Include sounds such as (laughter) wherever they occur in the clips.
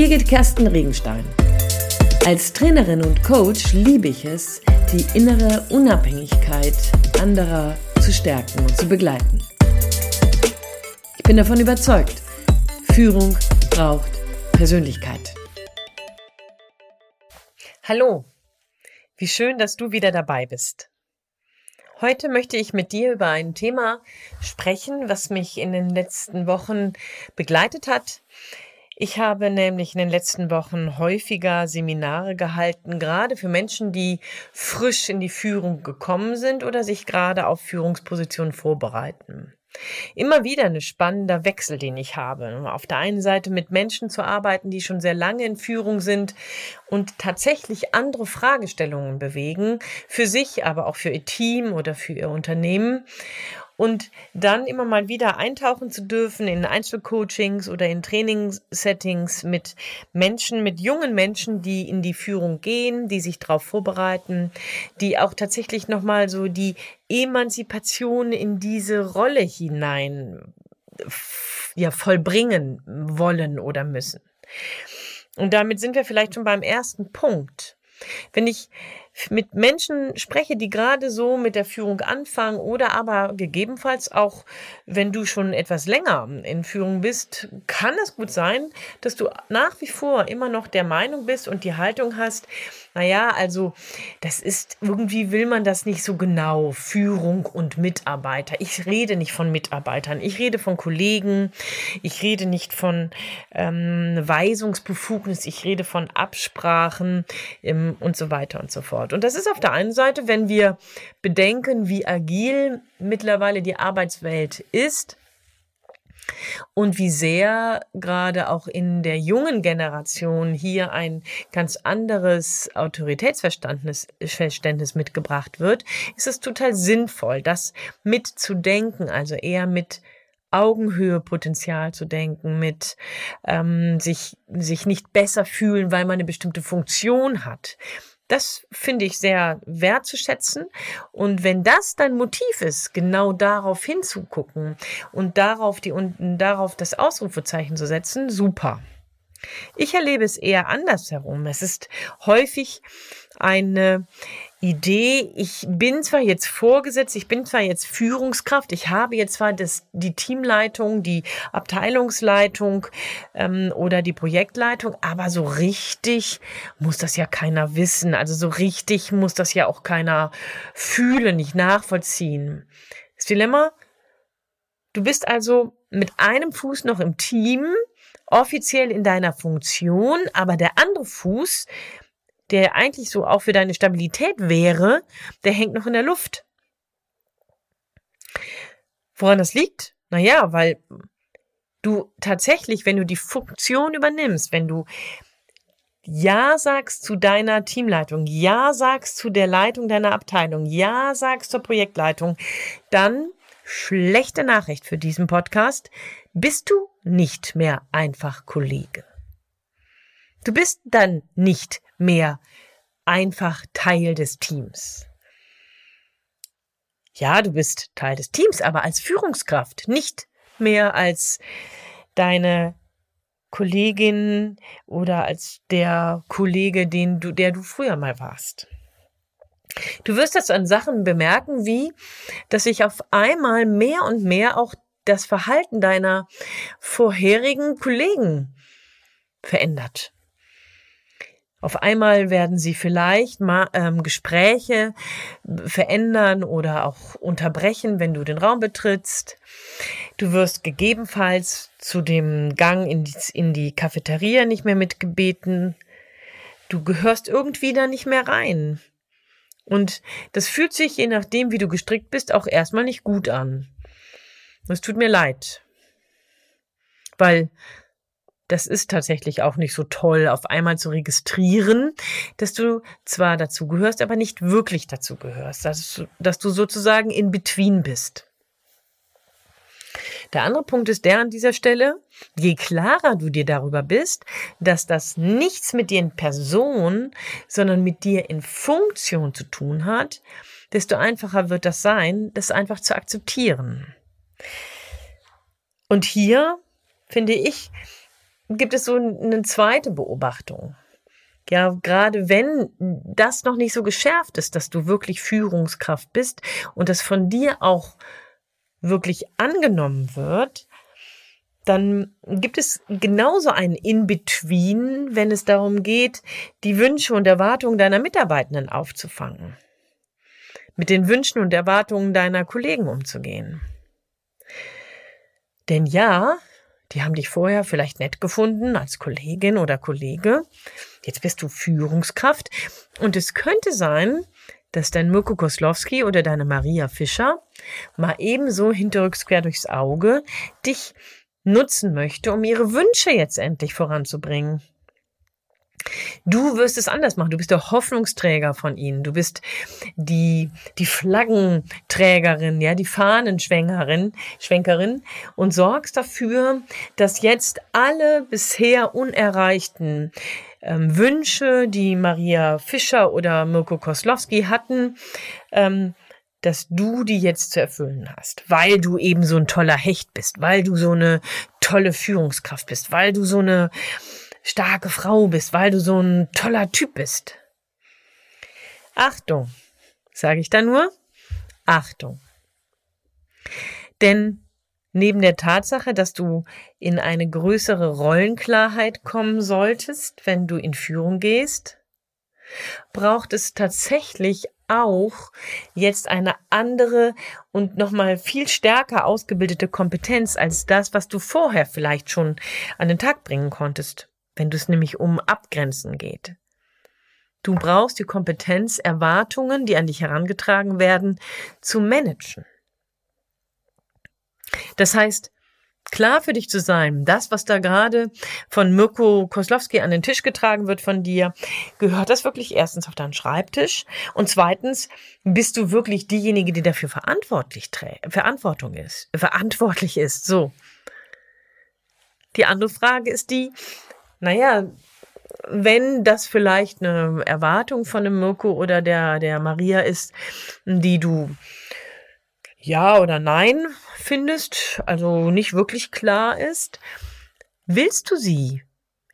Birgit Kersten Regenstein. Als Trainerin und Coach liebe ich es, die innere Unabhängigkeit anderer zu stärken und zu begleiten. Ich bin davon überzeugt, Führung braucht Persönlichkeit. Hallo, wie schön, dass du wieder dabei bist. Heute möchte ich mit dir über ein Thema sprechen, was mich in den letzten Wochen begleitet hat. Ich habe nämlich in den letzten Wochen häufiger Seminare gehalten, gerade für Menschen, die frisch in die Führung gekommen sind oder sich gerade auf Führungspositionen vorbereiten. Immer wieder ein spannender Wechsel, den ich habe. Auf der einen Seite mit Menschen zu arbeiten, die schon sehr lange in Führung sind und tatsächlich andere Fragestellungen bewegen, für sich, aber auch für ihr Team oder für ihr Unternehmen und dann immer mal wieder eintauchen zu dürfen in Einzelcoachings oder in Trainingssettings mit Menschen, mit jungen Menschen, die in die Führung gehen, die sich darauf vorbereiten, die auch tatsächlich nochmal so die Emanzipation in diese Rolle hinein ja, vollbringen wollen oder müssen. Und damit sind wir vielleicht schon beim ersten Punkt. Wenn ich mit Menschen spreche, die gerade so mit der Führung anfangen oder aber gegebenenfalls auch, wenn du schon etwas länger in Führung bist, kann es gut sein, dass du nach wie vor immer noch der Meinung bist und die Haltung hast, naja, also das ist, irgendwie will man das nicht so genau, Führung und Mitarbeiter. Ich rede nicht von Mitarbeitern, ich rede von Kollegen, ich rede nicht von ähm, Weisungsbefugnis, ich rede von Absprachen ähm, und so weiter und so fort. Und das ist auf der einen Seite, wenn wir bedenken, wie agil mittlerweile die Arbeitswelt ist, und wie sehr gerade auch in der jungen Generation hier ein ganz anderes Autoritätsverständnis Verständnis mitgebracht wird, ist es total sinnvoll, das mitzudenken, also eher mit Augenhöhe Potenzial zu denken, mit ähm, sich, sich nicht besser fühlen, weil man eine bestimmte Funktion hat. Das finde ich sehr wertzuschätzen. Und wenn das dein Motiv ist, genau darauf hinzugucken und darauf die unten darauf das Ausrufezeichen zu setzen, super. Ich erlebe es eher andersherum. Es ist häufig eine Idee, ich bin zwar jetzt vorgesetzt, ich bin zwar jetzt Führungskraft, ich habe jetzt zwar das, die Teamleitung, die Abteilungsleitung ähm, oder die Projektleitung, aber so richtig muss das ja keiner wissen. Also so richtig muss das ja auch keiner fühlen, nicht nachvollziehen. Das Dilemma, du bist also mit einem Fuß noch im Team, offiziell in deiner Funktion, aber der andere Fuß der eigentlich so auch für deine Stabilität wäre, der hängt noch in der Luft. Woran das liegt? Naja, weil du tatsächlich, wenn du die Funktion übernimmst, wenn du Ja sagst zu deiner Teamleitung, Ja sagst zu der Leitung deiner Abteilung, Ja sagst zur Projektleitung, dann schlechte Nachricht für diesen Podcast, bist du nicht mehr einfach Kollege. Du bist dann nicht mehr einfach Teil des Teams. Ja, du bist Teil des Teams, aber als Führungskraft, nicht mehr als deine Kollegin oder als der Kollege, den du, der du früher mal warst. Du wirst das an Sachen bemerken, wie, dass sich auf einmal mehr und mehr auch das Verhalten deiner vorherigen Kollegen verändert. Auf einmal werden sie vielleicht mal, ähm, Gespräche verändern oder auch unterbrechen, wenn du den Raum betrittst. Du wirst gegebenenfalls zu dem Gang in die, in die Cafeteria nicht mehr mitgebeten. Du gehörst irgendwie da nicht mehr rein. Und das fühlt sich, je nachdem, wie du gestrickt bist, auch erstmal nicht gut an. Es tut mir leid. Weil das ist tatsächlich auch nicht so toll, auf einmal zu registrieren, dass du zwar dazu gehörst, aber nicht wirklich dazu gehörst, dass, dass du sozusagen in between bist. Der andere Punkt ist der an dieser Stelle, je klarer du dir darüber bist, dass das nichts mit dir in Person, sondern mit dir in Funktion zu tun hat, desto einfacher wird das sein, das einfach zu akzeptieren. Und hier finde ich, gibt es so eine zweite Beobachtung. Ja, gerade wenn das noch nicht so geschärft ist, dass du wirklich Führungskraft bist und das von dir auch wirklich angenommen wird, dann gibt es genauso ein In-Between, wenn es darum geht, die Wünsche und Erwartungen deiner Mitarbeitenden aufzufangen. Mit den Wünschen und Erwartungen deiner Kollegen umzugehen. Denn ja, die haben dich vorher vielleicht nett gefunden als Kollegin oder Kollege. Jetzt bist du Führungskraft. Und es könnte sein, dass dein Mirko Koslowski oder deine Maria Fischer mal ebenso hinterrücks quer durchs Auge dich nutzen möchte, um ihre Wünsche jetzt endlich voranzubringen. Du wirst es anders machen. Du bist der Hoffnungsträger von ihnen. Du bist die, die Flaggenträgerin, ja, die Fahnenschwenkerin, Schwenkerin und sorgst dafür, dass jetzt alle bisher unerreichten ähm, Wünsche, die Maria Fischer oder Mirko Koslowski hatten, ähm, dass du die jetzt zu erfüllen hast, weil du eben so ein toller Hecht bist, weil du so eine tolle Führungskraft bist, weil du so eine starke Frau bist, weil du so ein toller Typ bist. Achtung, sage ich da nur, Achtung. Denn neben der Tatsache, dass du in eine größere Rollenklarheit kommen solltest, wenn du in Führung gehst, braucht es tatsächlich auch jetzt eine andere und nochmal viel stärker ausgebildete Kompetenz als das, was du vorher vielleicht schon an den Tag bringen konntest wenn es nämlich um Abgrenzen geht. Du brauchst die Kompetenz, Erwartungen, die an dich herangetragen werden, zu managen. Das heißt, klar für dich zu sein, das, was da gerade von Mirko Koslowski an den Tisch getragen wird von dir, gehört das wirklich erstens auf deinen Schreibtisch und zweitens bist du wirklich diejenige, die dafür verantwortlich Verantwortung ist, verantwortlich ist, so. Die andere Frage ist die, naja, wenn das vielleicht eine Erwartung von dem Mirko oder der, der Maria ist, die du ja oder nein findest, also nicht wirklich klar ist, willst du sie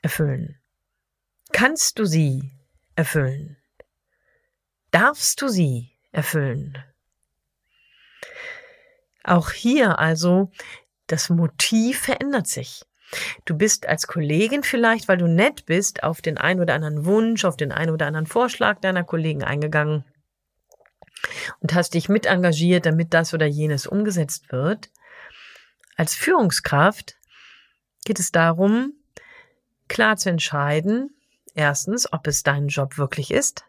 erfüllen? Kannst du sie erfüllen? Darfst du sie erfüllen? Auch hier also, das Motiv verändert sich. Du bist als Kollegin vielleicht, weil du nett bist, auf den einen oder anderen Wunsch, auf den einen oder anderen Vorschlag deiner Kollegen eingegangen und hast dich mit engagiert, damit das oder jenes umgesetzt wird. Als Führungskraft geht es darum, klar zu entscheiden, erstens, ob es dein Job wirklich ist.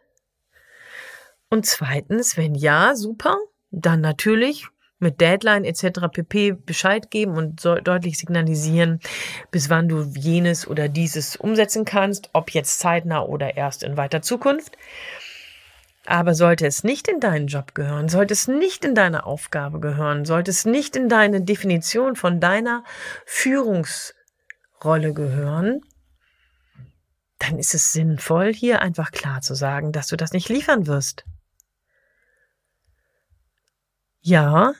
Und zweitens, wenn ja, super, dann natürlich mit Deadline etc. pp. Bescheid geben und so deutlich signalisieren, bis wann du jenes oder dieses umsetzen kannst, ob jetzt zeitnah oder erst in weiter Zukunft. Aber sollte es nicht in deinen Job gehören, sollte es nicht in deine Aufgabe gehören, sollte es nicht in deine Definition von deiner Führungsrolle gehören, dann ist es sinnvoll, hier einfach klar zu sagen, dass du das nicht liefern wirst. Ja,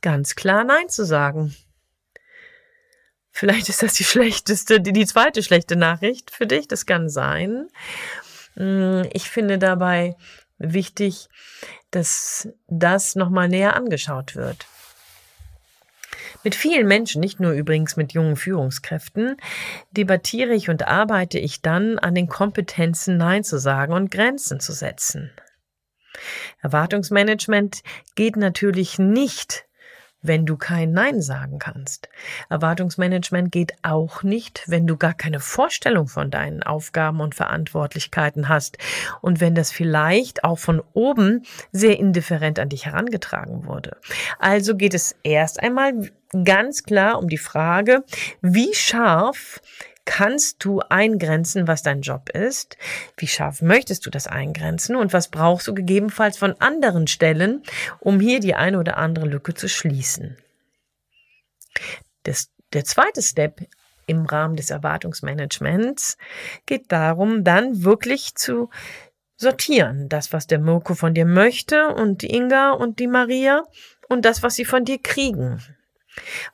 ganz klar Nein zu sagen. Vielleicht ist das die schlechteste, die, die zweite schlechte Nachricht für dich. Das kann sein. Mm, ich finde dabei wichtig, dass das nochmal näher angeschaut wird. Mit vielen Menschen, nicht nur übrigens mit jungen Führungskräften, debattiere ich und arbeite ich dann an den Kompetenzen Nein zu sagen und Grenzen zu setzen. Erwartungsmanagement geht natürlich nicht wenn du kein Nein sagen kannst. Erwartungsmanagement geht auch nicht, wenn du gar keine Vorstellung von deinen Aufgaben und Verantwortlichkeiten hast und wenn das vielleicht auch von oben sehr indifferent an dich herangetragen wurde. Also geht es erst einmal ganz klar um die Frage, wie scharf kannst du eingrenzen, was dein Job ist? Wie scharf möchtest du das eingrenzen? Und was brauchst du gegebenenfalls von anderen Stellen, um hier die eine oder andere Lücke zu schließen? Das, der zweite Step im Rahmen des Erwartungsmanagements geht darum, dann wirklich zu sortieren. Das, was der Mirko von dir möchte und die Inga und die Maria und das, was sie von dir kriegen.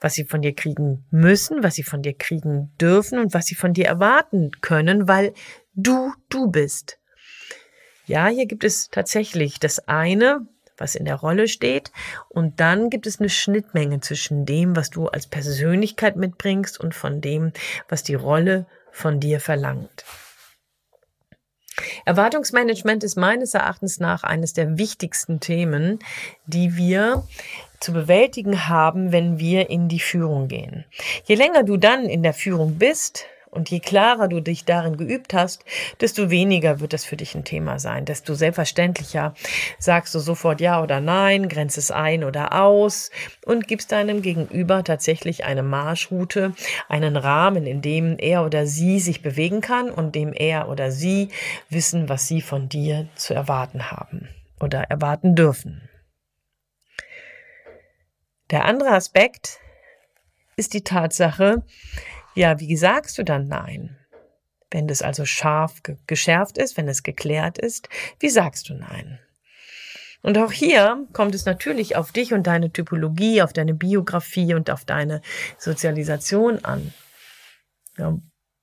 Was sie von dir kriegen müssen, was sie von dir kriegen dürfen und was sie von dir erwarten können, weil du du bist. Ja, hier gibt es tatsächlich das eine, was in der Rolle steht, und dann gibt es eine Schnittmenge zwischen dem, was du als Persönlichkeit mitbringst und von dem, was die Rolle von dir verlangt. Erwartungsmanagement ist meines Erachtens nach eines der wichtigsten Themen, die wir zu bewältigen haben, wenn wir in die Führung gehen. Je länger du dann in der Führung bist, und je klarer du dich darin geübt hast, desto weniger wird das für dich ein Thema sein. Desto selbstverständlicher sagst du sofort Ja oder Nein, grenzt es ein oder aus und gibst deinem Gegenüber tatsächlich eine Marschroute, einen Rahmen, in dem er oder sie sich bewegen kann und dem er oder sie wissen, was sie von dir zu erwarten haben oder erwarten dürfen. Der andere Aspekt ist die Tatsache, ja, wie sagst du dann Nein? Wenn das also scharf geschärft ist, wenn es geklärt ist, wie sagst du Nein? Und auch hier kommt es natürlich auf dich und deine Typologie, auf deine Biografie und auf deine Sozialisation an. Ja,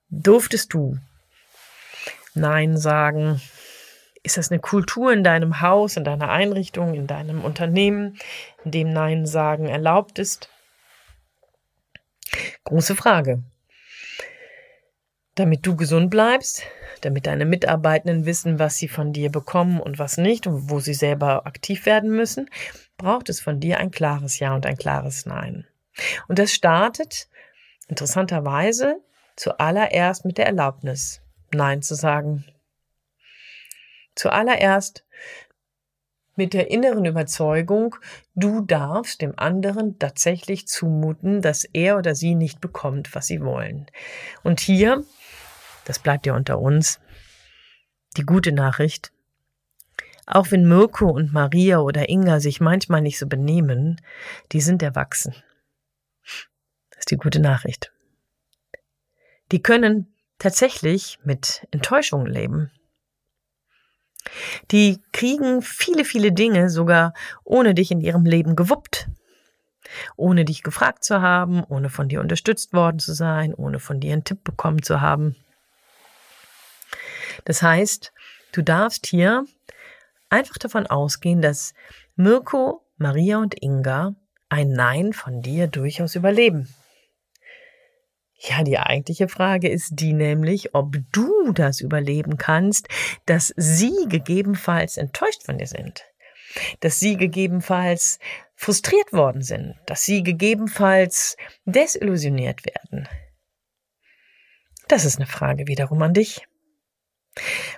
durftest du Nein sagen? Ist das eine Kultur in deinem Haus, in deiner Einrichtung, in deinem Unternehmen, in dem Nein sagen erlaubt ist? Große Frage. Damit du gesund bleibst, damit deine Mitarbeitenden wissen, was sie von dir bekommen und was nicht und wo sie selber aktiv werden müssen, braucht es von dir ein klares Ja und ein klares Nein. Und das startet interessanterweise zuallererst mit der Erlaubnis, Nein zu sagen. Zuallererst mit der inneren Überzeugung, du darfst dem anderen tatsächlich zumuten, dass er oder sie nicht bekommt, was sie wollen. Und hier, das bleibt ja unter uns, die gute Nachricht. Auch wenn Mirko und Maria oder Inga sich manchmal nicht so benehmen, die sind erwachsen. Das ist die gute Nachricht. Die können tatsächlich mit Enttäuschungen leben. Die kriegen viele, viele Dinge sogar ohne dich in ihrem Leben gewuppt. Ohne dich gefragt zu haben, ohne von dir unterstützt worden zu sein, ohne von dir einen Tipp bekommen zu haben. Das heißt, du darfst hier einfach davon ausgehen, dass Mirko, Maria und Inga ein Nein von dir durchaus überleben. Ja, die eigentliche Frage ist die nämlich, ob du das überleben kannst, dass sie gegebenenfalls enttäuscht von dir sind, dass sie gegebenenfalls frustriert worden sind, dass sie gegebenenfalls desillusioniert werden. Das ist eine Frage wiederum an dich.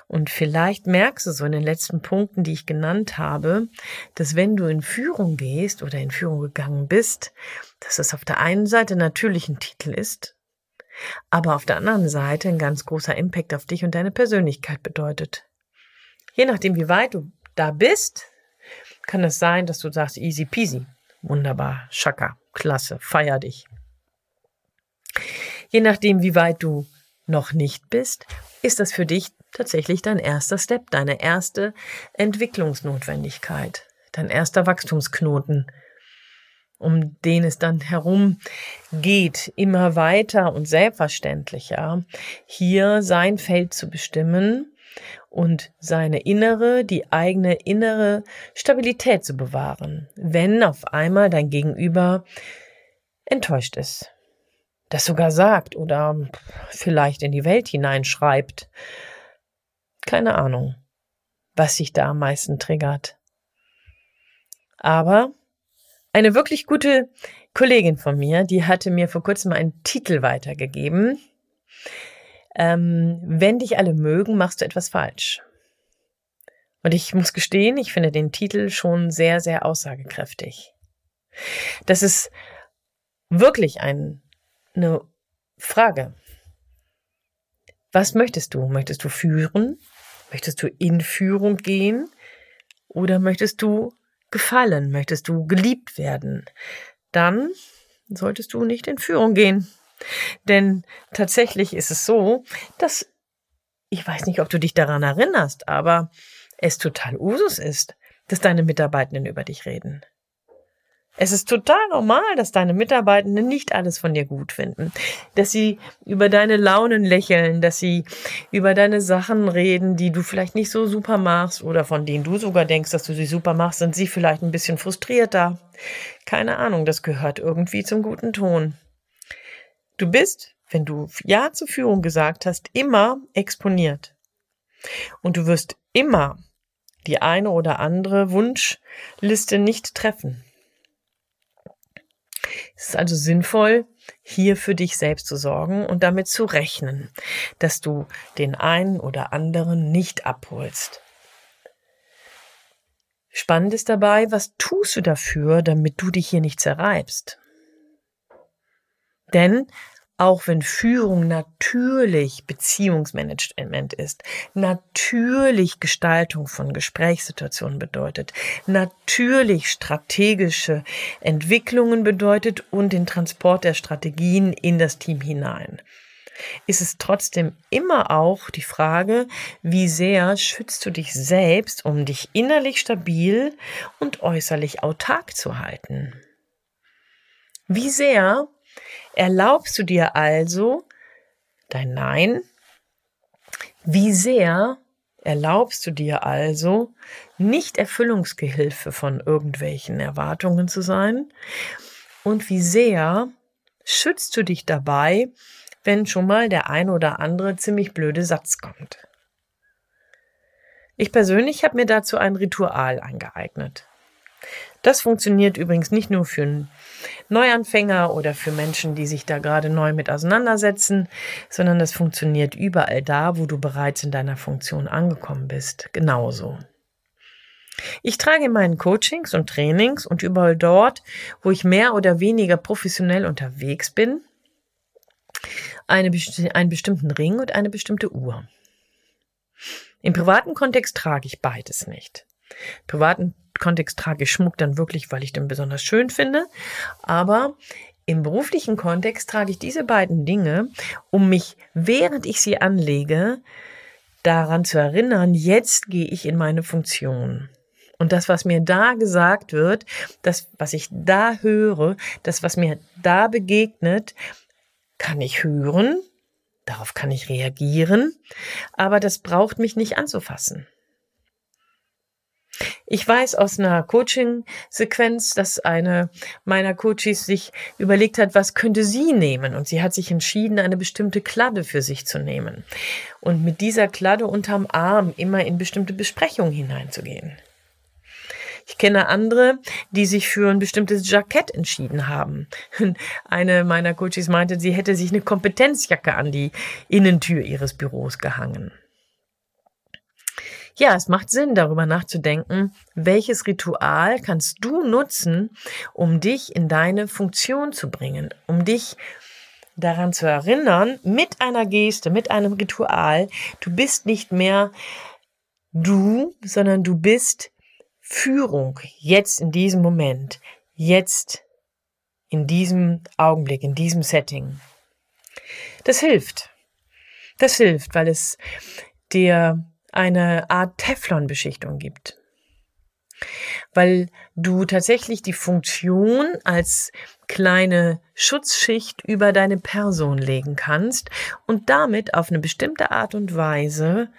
Und vielleicht merkst du so in den letzten Punkten, die ich genannt habe, dass wenn du in Führung gehst oder in Führung gegangen bist, dass es auf der einen Seite natürlich ein Titel ist, aber auf der anderen Seite ein ganz großer Impact auf dich und deine Persönlichkeit bedeutet. Je nachdem, wie weit du da bist, kann es sein, dass du sagst, easy peasy, wunderbar, schaka, klasse, feier dich. Je nachdem, wie weit du noch nicht bist, ist das für dich tatsächlich dein erster Step, deine erste Entwicklungsnotwendigkeit, dein erster Wachstumsknoten, um den es dann herum geht, immer weiter und selbstverständlicher, hier sein Feld zu bestimmen und seine innere, die eigene innere Stabilität zu bewahren, wenn auf einmal dein Gegenüber enttäuscht ist, das sogar sagt oder vielleicht in die Welt hineinschreibt. Keine Ahnung, was sich da am meisten triggert. Aber eine wirklich gute Kollegin von mir, die hatte mir vor kurzem einen Titel weitergegeben. Ähm, wenn dich alle mögen, machst du etwas falsch. Und ich muss gestehen, ich finde den Titel schon sehr, sehr aussagekräftig. Das ist wirklich ein, eine Frage. Was möchtest du? Möchtest du führen? Möchtest du in Führung gehen? Oder möchtest du gefallen, möchtest du geliebt werden, dann solltest du nicht in Führung gehen. Denn tatsächlich ist es so, dass, ich weiß nicht, ob du dich daran erinnerst, aber es total Usus ist, dass deine Mitarbeitenden über dich reden. Es ist total normal, dass deine Mitarbeitenden nicht alles von dir gut finden, dass sie über deine Launen lächeln, dass sie über deine Sachen reden, die du vielleicht nicht so super machst oder von denen du sogar denkst, dass du sie super machst, sind sie vielleicht ein bisschen frustrierter. Keine Ahnung, das gehört irgendwie zum guten Ton. Du bist, wenn du Ja zur Führung gesagt hast, immer exponiert. Und du wirst immer die eine oder andere Wunschliste nicht treffen. Es ist also sinnvoll, hier für dich selbst zu sorgen und damit zu rechnen, dass du den einen oder anderen nicht abholst. Spannend ist dabei, was tust du dafür, damit du dich hier nicht zerreibst? Denn auch wenn Führung natürlich Beziehungsmanagement ist, natürlich Gestaltung von Gesprächssituationen bedeutet, natürlich strategische Entwicklungen bedeutet und den Transport der Strategien in das Team hinein, ist es trotzdem immer auch die Frage, wie sehr schützt du dich selbst, um dich innerlich stabil und äußerlich autark zu halten? Wie sehr Erlaubst du dir also dein Nein? Wie sehr erlaubst du dir also, nicht Erfüllungsgehilfe von irgendwelchen Erwartungen zu sein? Und wie sehr schützt du dich dabei, wenn schon mal der ein oder andere ziemlich blöde Satz kommt? Ich persönlich habe mir dazu ein Ritual angeeignet. Das funktioniert übrigens nicht nur für Neuanfänger oder für Menschen, die sich da gerade neu mit auseinandersetzen, sondern das funktioniert überall da, wo du bereits in deiner Funktion angekommen bist. Genauso. Ich trage in meinen Coachings und Trainings und überall dort, wo ich mehr oder weniger professionell unterwegs bin, eine, einen bestimmten Ring und eine bestimmte Uhr. Im privaten Kontext trage ich beides nicht. Im privaten Kontext trage ich Schmuck dann wirklich, weil ich den besonders schön finde. Aber im beruflichen Kontext trage ich diese beiden Dinge, um mich, während ich sie anlege, daran zu erinnern, jetzt gehe ich in meine Funktion. Und das, was mir da gesagt wird, das, was ich da höre, das, was mir da begegnet, kann ich hören, darauf kann ich reagieren, aber das braucht mich nicht anzufassen. Ich weiß aus einer Coaching-Sequenz, dass eine meiner Coaches sich überlegt hat, was könnte sie nehmen? Und sie hat sich entschieden, eine bestimmte Kladde für sich zu nehmen. Und mit dieser Kladde unterm Arm immer in bestimmte Besprechungen hineinzugehen. Ich kenne andere, die sich für ein bestimmtes Jackett entschieden haben. (laughs) Eine meiner Coaches meinte, sie hätte sich eine Kompetenzjacke an die Innentür ihres Büros gehangen. Ja, es macht Sinn, darüber nachzudenken, welches Ritual kannst du nutzen, um dich in deine Funktion zu bringen, um dich daran zu erinnern, mit einer Geste, mit einem Ritual, du bist nicht mehr du, sondern du bist Führung, jetzt in diesem Moment, jetzt in diesem Augenblick, in diesem Setting. Das hilft. Das hilft, weil es dir eine Art Teflonbeschichtung gibt. Weil du tatsächlich die Funktion als kleine Schutzschicht über deine Person legen kannst und damit auf eine bestimmte Art und Weise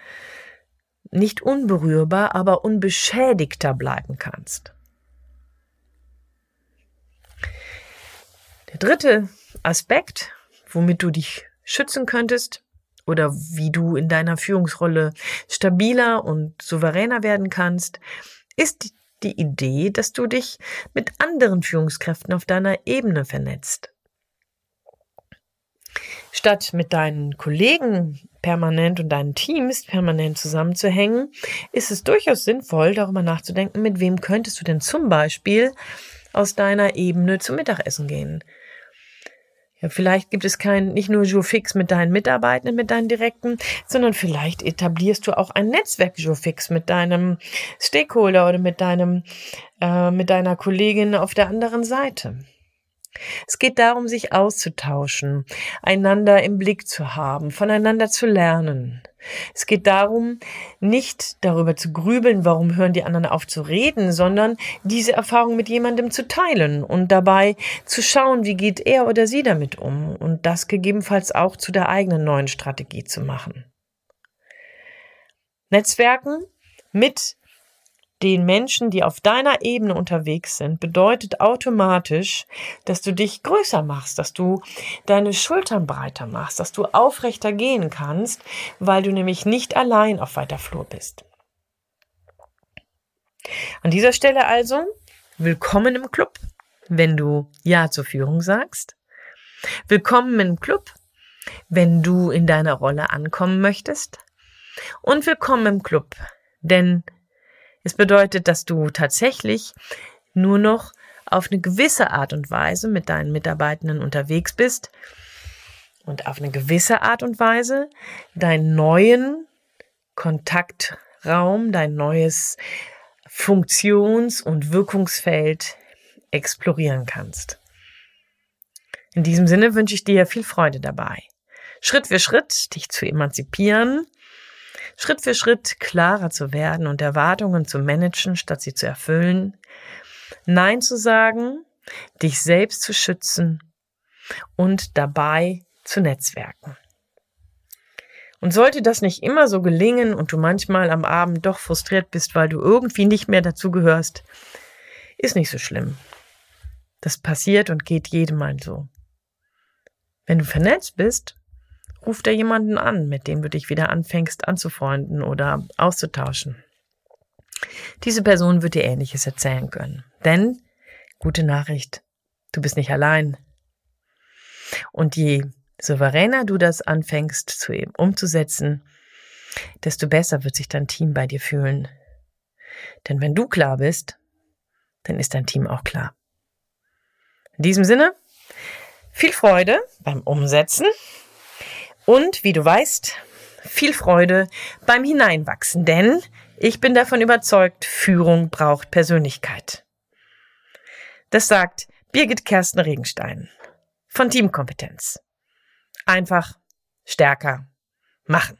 nicht unberührbar, aber unbeschädigter bleiben kannst. Der dritte Aspekt, womit du dich schützen könntest, oder wie du in deiner Führungsrolle stabiler und souveräner werden kannst, ist die Idee, dass du dich mit anderen Führungskräften auf deiner Ebene vernetzt. Statt mit deinen Kollegen permanent und deinen Teams permanent zusammenzuhängen, ist es durchaus sinnvoll, darüber nachzudenken, mit wem könntest du denn zum Beispiel aus deiner Ebene zum Mittagessen gehen. Ja, vielleicht gibt es kein, nicht nur Jour fix mit deinen Mitarbeitenden, mit deinen Direkten, sondern vielleicht etablierst du auch ein Netzwerk Jour fix mit deinem Stakeholder oder mit deinem, äh, mit deiner Kollegin auf der anderen Seite. Es geht darum, sich auszutauschen, einander im Blick zu haben, voneinander zu lernen. Es geht darum, nicht darüber zu grübeln, warum hören die anderen auf zu reden, sondern diese Erfahrung mit jemandem zu teilen und dabei zu schauen, wie geht er oder sie damit um und das gegebenenfalls auch zu der eigenen neuen Strategie zu machen. Netzwerken mit den Menschen, die auf deiner Ebene unterwegs sind, bedeutet automatisch, dass du dich größer machst, dass du deine Schultern breiter machst, dass du aufrechter gehen kannst, weil du nämlich nicht allein auf weiter Flur bist. An dieser Stelle also, willkommen im Club, wenn du Ja zur Führung sagst. Willkommen im Club, wenn du in deiner Rolle ankommen möchtest. Und willkommen im Club, denn es bedeutet, dass du tatsächlich nur noch auf eine gewisse Art und Weise mit deinen Mitarbeitenden unterwegs bist und auf eine gewisse Art und Weise deinen neuen Kontaktraum, dein neues Funktions- und Wirkungsfeld explorieren kannst. In diesem Sinne wünsche ich dir viel Freude dabei. Schritt für Schritt dich zu emanzipieren Schritt für Schritt klarer zu werden und Erwartungen zu managen, statt sie zu erfüllen. Nein zu sagen, dich selbst zu schützen und dabei zu netzwerken. Und sollte das nicht immer so gelingen und du manchmal am Abend doch frustriert bist, weil du irgendwie nicht mehr dazugehörst, ist nicht so schlimm. Das passiert und geht jedem mal so. Wenn du vernetzt bist, Ruf da jemanden an, mit dem du dich wieder anfängst anzufreunden oder auszutauschen. Diese Person wird dir Ähnliches erzählen können. Denn, gute Nachricht, du bist nicht allein. Und je souveräner du das anfängst zu umzusetzen, desto besser wird sich dein Team bei dir fühlen. Denn wenn du klar bist, dann ist dein Team auch klar. In diesem Sinne, viel Freude beim Umsetzen und wie du weißt, viel Freude beim Hineinwachsen, denn ich bin davon überzeugt, Führung braucht Persönlichkeit. Das sagt Birgit Kersten Regenstein von Teamkompetenz. Einfach stärker machen.